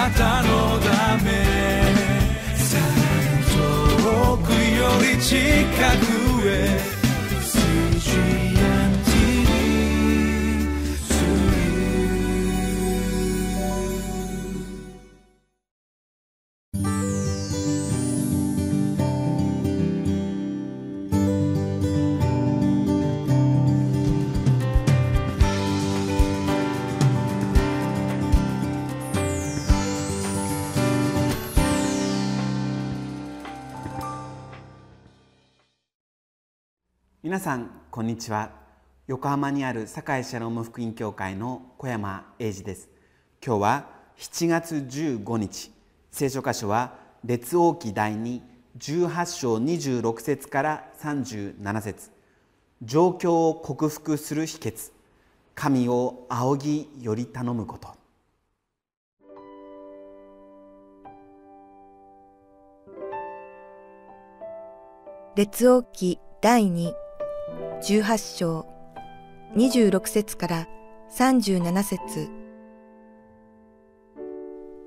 なたのため。さらに遠くより近くへ。皆さんこんにちは。横浜にある堺シャローム福音教会の小山英二です。今日は7月15日。聖書箇所は列王記第2 18章26節から37節。状況を克服する秘訣。神を仰ぎより頼むこと。列王記第2 18章26節から37節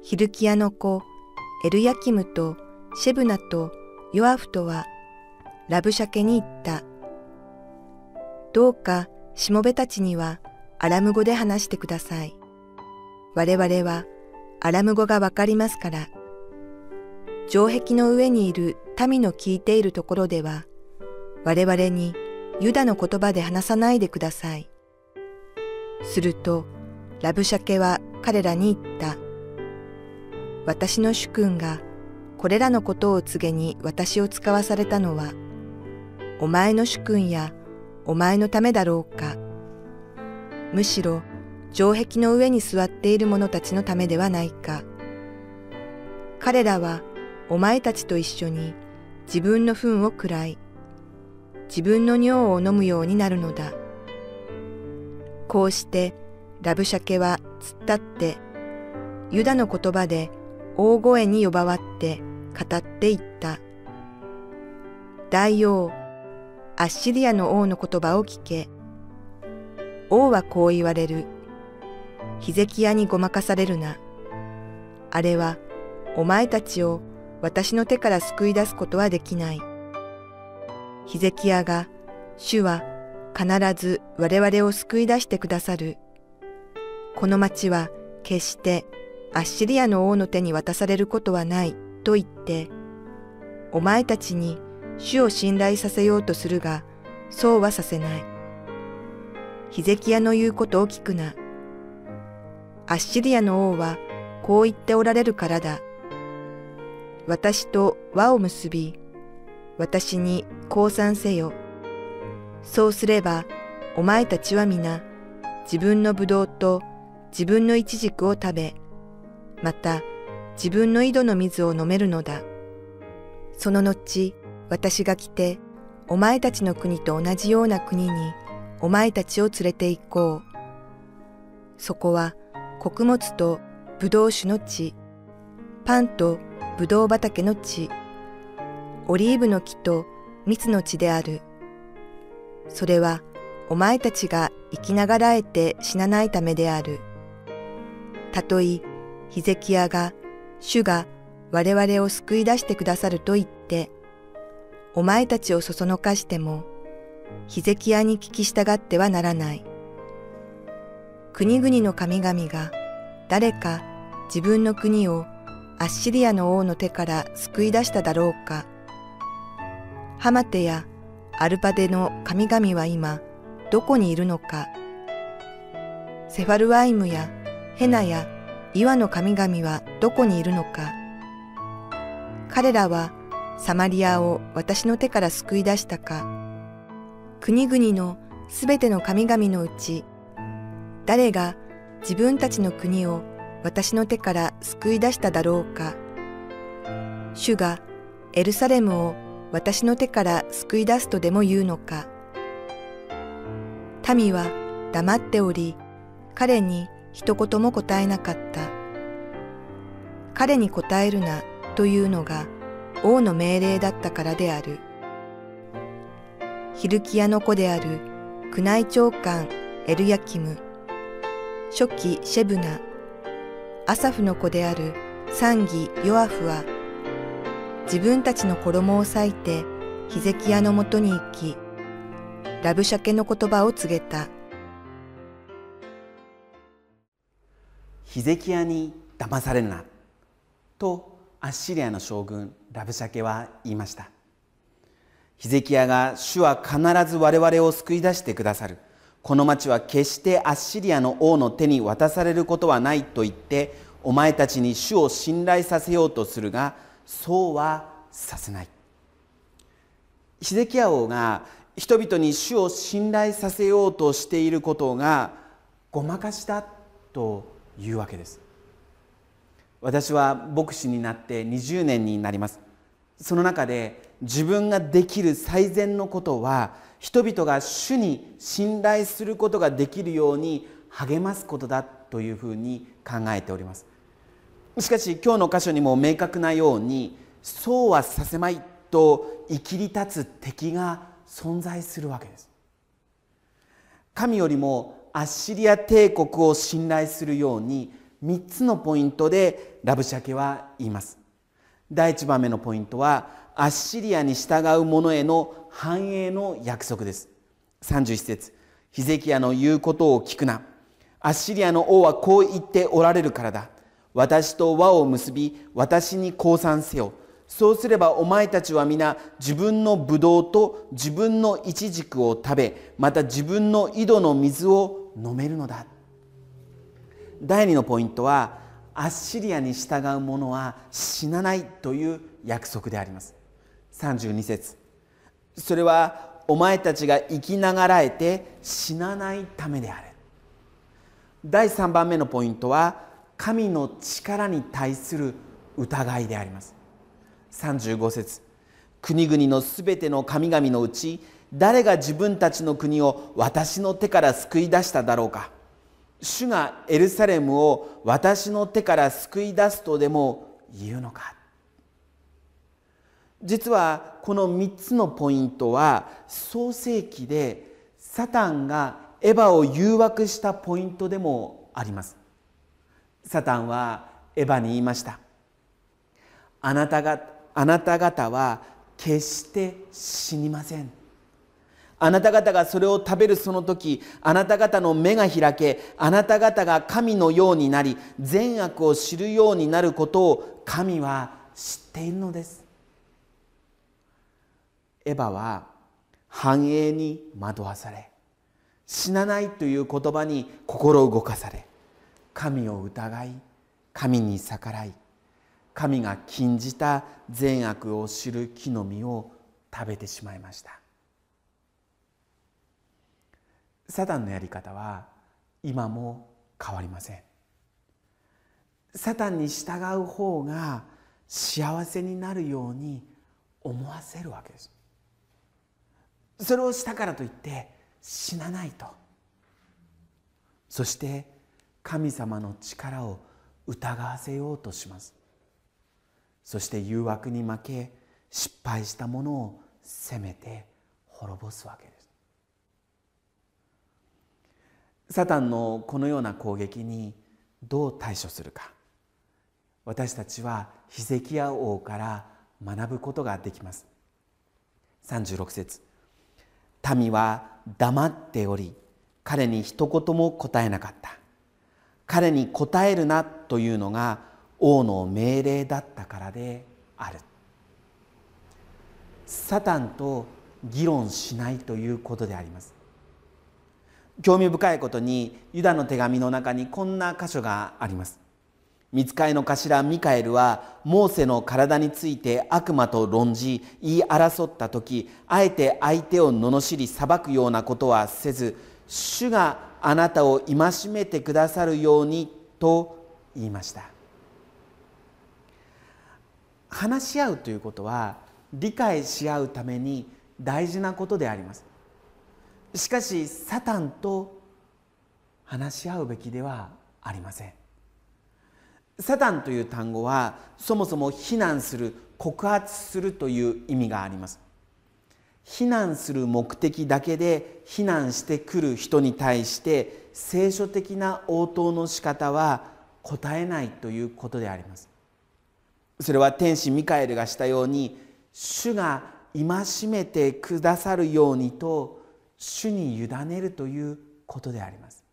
ヒルキアの子エルヤキムとシェブナとヨアフとはラブシャケに言った。どうかしもべたちにはアラム語で話してください。我々はアラム語がわかりますから。城壁の上にいる民の聞いているところでは我々にユダの言葉で話さないでください。すると、ラブシャケは彼らに言った。私の主君がこれらのことを告げに私を使わされたのは、お前の主君やお前のためだろうか。むしろ城壁の上に座っている者たちのためではないか。彼らはお前たちと一緒に自分の糞を喰らい、自分の尿を飲むようになるのだ。こうしてラブシャケは突っ立って、ユダの言葉で大声に呼ばわって語っていった。大王、アッシリアの王の言葉を聞け。王はこう言われる。ヒゼキヤにごまかされるな。あれはお前たちを私の手から救い出すことはできない。ヒゼキヤが、主は必ず我々を救い出してくださる。この町は決してアッシリアの王の手に渡されることはないと言って、お前たちに主を信頼させようとするが、そうはさせない。ヒゼキヤの言うことを聞くな。アッシリアの王はこう言っておられるからだ。私と輪を結び、私に降参せよ。そうすれば、お前たちは皆、自分の葡萄と自分のイチジクを食べ、また自分の井戸の水を飲めるのだ。その後、私が来て、お前たちの国と同じような国に、お前たちを連れて行こう。そこは、穀物と葡萄酒の地、パンと葡萄畑の地、オリーブの木と蜜の地である。それはお前たちが生きながらえて死なないためである。たとえヒゼキヤが主が我々を救い出してくださると言って、お前たちをそそのかしても、ヒゼキヤに聞き従ってはならない。国々の神々が誰か自分の国をアッシリアの王の手から救い出しただろうか。ハマテやアルパデの神々は今どこにいるのか。セファルワイムやヘナや岩の神々はどこにいるのか。彼らはサマリアを私の手から救い出したか。国々のすべての神々のうち、誰が自分たちの国を私の手から救い出しただろうか。主がエルサレムを私の手から救い出すとでも言うのか。民は黙っており、彼に一言も答えなかった。彼に答えるなというのが王の命令だったからである。ヒルキアの子である宮内長官エルヤキム、初期シェブナ、アサフの子である参議ヨアフは自分たちの衣を裂いてヒゼキヤのもとに行きラブシャケの言葉を告げた。ヒゼキヤに騙されるなとアッシリアの将軍ラブシャケは言いました。ヒゼキヤが主は必ず我々を救い出してくださる。この町は決してアッシリアの王の手に渡されることはないと言ってお前たちに主を信頼させようとするがそうはさせない。ヒゼキヤ王が人々に主を信頼させようとしていることがごまかしだというわけです。私は牧師になって20年になります。その中で自分ができる最善のことは人々が主に信頼することができるように励ますことだというふうに考えております。しかし今日の箇所にも明確なようにそうはさせまいと生きり立つ敵が存在するわけです。神よりもアッシリア帝国を信頼するように3つのポイントでラブシャケは言います。第1番目のポイントはアッシリアに従う者への繁栄の約束です。31節。ヒゼキヤの言うことを聞くな。アッシリアの王はこう言っておられるからだ。私と輪を結び私に降参せよ。そうすればお前たちは皆自分のブドウと自分のイチジクを食べまた自分の井戸の水を飲めるのだ。第2のポイントはアッシリアに従う者は死なないという約束であります。32節。それはお前たちが生きながらえて死なないためである。第3番目のポイントは神の力に対する疑いであります。35節。国々のすべての神々のうち誰が自分たちの国を私の手から救い出しただろうか。主がエルサレムを私の手から救い出すとでも言うのか。実はこの3つのポイントは創世記でサタンがエヴァを誘惑したポイントでもあります。サタンはエヴァに言いました。あなたがあなた方は決して死にません。あなた方がそれを食べるその時あなた方の目が開けあなた方が神のようになり善悪を知るようになることを神は知っているのです。エヴァは繁栄に惑わされ死なないという言葉に心動かされ神を疑い神に逆らい神が禁じた善悪を知る木の実を食べてしまいました。サタンのやり方は今も変わりません。サタンに従う方が幸せになるように思わせるわけです。それをしたからといって死なないと。そして神様の力を疑わせようとします。そして誘惑に負け失敗したものを責めて滅ぼすわけです。サタンのこのような攻撃にどう対処するか。私たちはヒゼキヤ王から学ぶことができます。36節。民は黙っており彼に一言も答えなかった。彼に答えるなというのが王の命令だったからである。サタンと議論しないということであります。興味深いことにユダの手紙の中にこんな箇所があります。見つかいの頭ミカエルはモーセの体について悪魔と論じ言い争った時あえて相手を罵り裁くようなことはせず主があなたを戒めてくださるようにと言いました。話し合うということは理解し合うために大事なことであります。しかしサタンと話し合うべきではありません。サタンという単語はそもそも非難する告発するという意味があります。非難する目的だけで非難してくる人に対して聖書的な応答の仕方は答えないということであります。それは天使ミカエルがしたように主が戒めてくださるようにと主に委ねるということであります。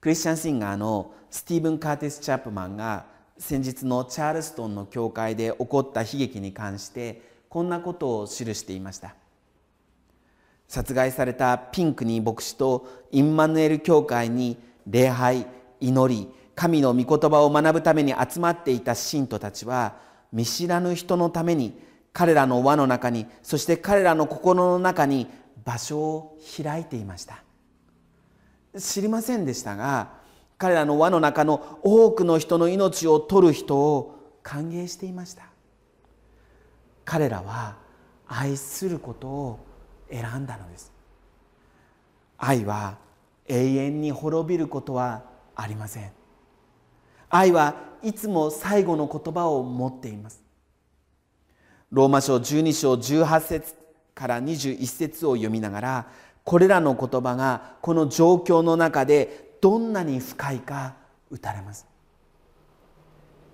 クリスチャンシンガーのスティーブン・カーティス・チャップマンが先日のチャールストンの教会で起こった悲劇に関してこんなことを記していました。殺害されたピンクニー牧師とインマヌエル教会に礼拝祈り神の御言葉を学ぶために集まっていた信徒たちは見知らぬ人のために彼らの輪の中にそして彼らの心の中に場所を開いていました。知りませんでしたが彼らの輪の中の多くの人の命を取る人を歓迎していました。彼らは愛することを選んだのです。愛は永遠に滅びることはありません。愛はいつも最後の言葉を持っています。ローマ書12章18節から21節を読みながらこれらの言葉がこの状況の中でどんなに深いか打たれます。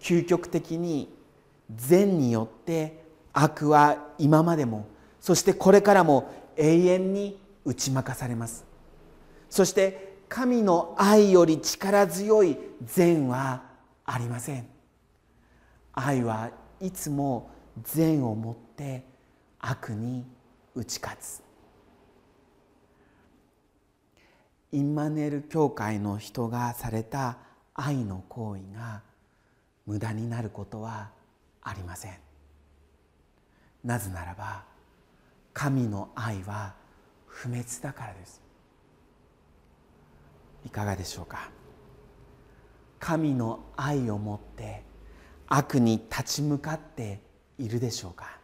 究極的に善によって悪は今までもそしてこれからも永遠に打ち負かされます。そして神の愛より力強い善はありません。愛はいつも善をもって悪に打ち勝つ。インマネル教会の人がされた愛の行為が無駄になることはありません。なぜならば神の愛は不滅だからです。いかがでしょうか？神の愛をもって悪に立ち向かっているでしょうか？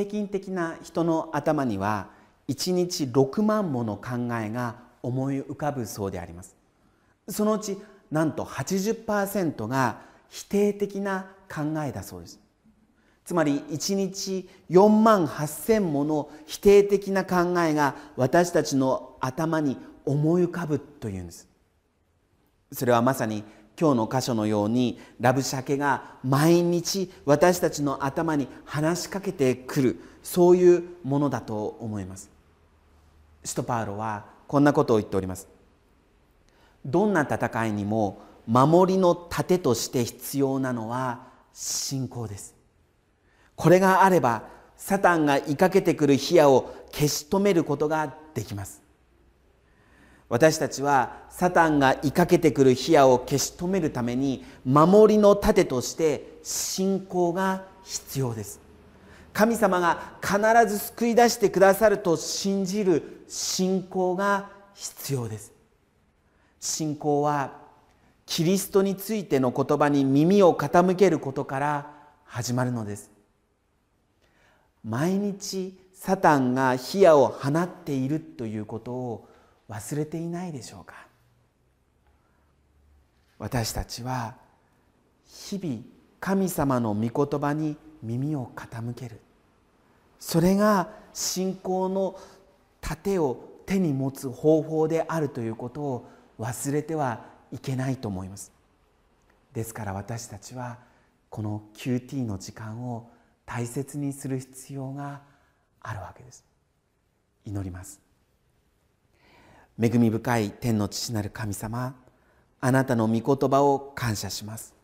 平均的な人の頭には1日6万もの考えが思い浮かぶそうであります。そのうちなんと80%が否定的な考えだそうです。つまり1日4万8,000もの否定的な考えが私たちの頭に思い浮かぶというんです。それはまさに今日の箇所のようにラブシャケが毎日私たちの頭に話しかけてくるそういうものだと思います。使徒パウロはこんなことを言っております。どんな戦いにも守りの盾として必要なのは信仰です。これがあればサタンが追いかけてくる火矢を消し止めることができます。私たちはサタンが追いかけてくる火矢を消し止めるために守りの盾として信仰が必要です。神様が必ず救い出してくださると信じる信仰が必要です。信仰はキリストについての言葉に耳を傾けることから始まるのです。毎日サタンが火矢を放っているということを忘れていないでしょうか？私たちは日々神様の御言葉に耳を傾ける。それが信仰の盾を手に持つ方法であるということを忘れてはいけないと思います。ですから私たちはこの QT の時間を大切にする必要があるわけです。祈ります。恵み深い天の父なる神様あなたの御言葉を感謝します。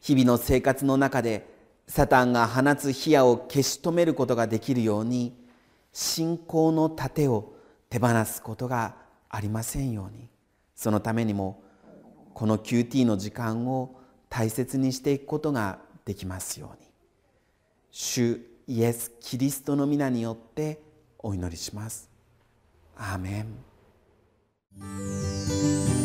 日々の生活の中でサタンが放つ火矢を消し止めることができるように信仰の盾を手放すことがありませんように。そのためにもこの QT の時間を大切にしていくことができますように。主イエス・キリストの皆によってお祈りします。アーメン。Música